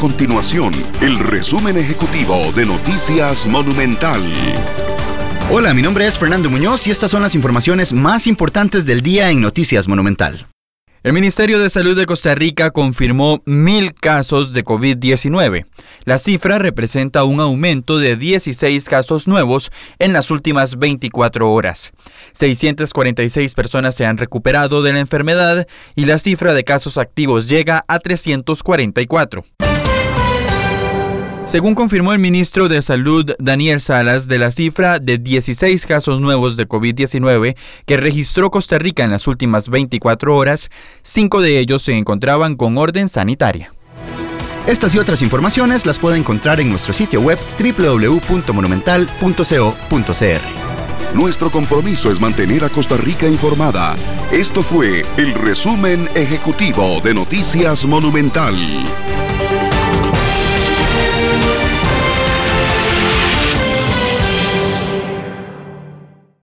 continuación el resumen ejecutivo de Noticias Monumental. Hola, mi nombre es Fernando Muñoz y estas son las informaciones más importantes del día en Noticias Monumental. El Ministerio de Salud de Costa Rica confirmó mil casos de COVID-19. La cifra representa un aumento de 16 casos nuevos en las últimas 24 horas. 646 personas se han recuperado de la enfermedad y la cifra de casos activos llega a 344. Según confirmó el ministro de Salud Daniel Salas, de la cifra de 16 casos nuevos de COVID-19 que registró Costa Rica en las últimas 24 horas, cinco de ellos se encontraban con orden sanitaria. Estas y otras informaciones las puede encontrar en nuestro sitio web www.monumental.co.cr. Nuestro compromiso es mantener a Costa Rica informada. Esto fue el resumen ejecutivo de Noticias Monumental.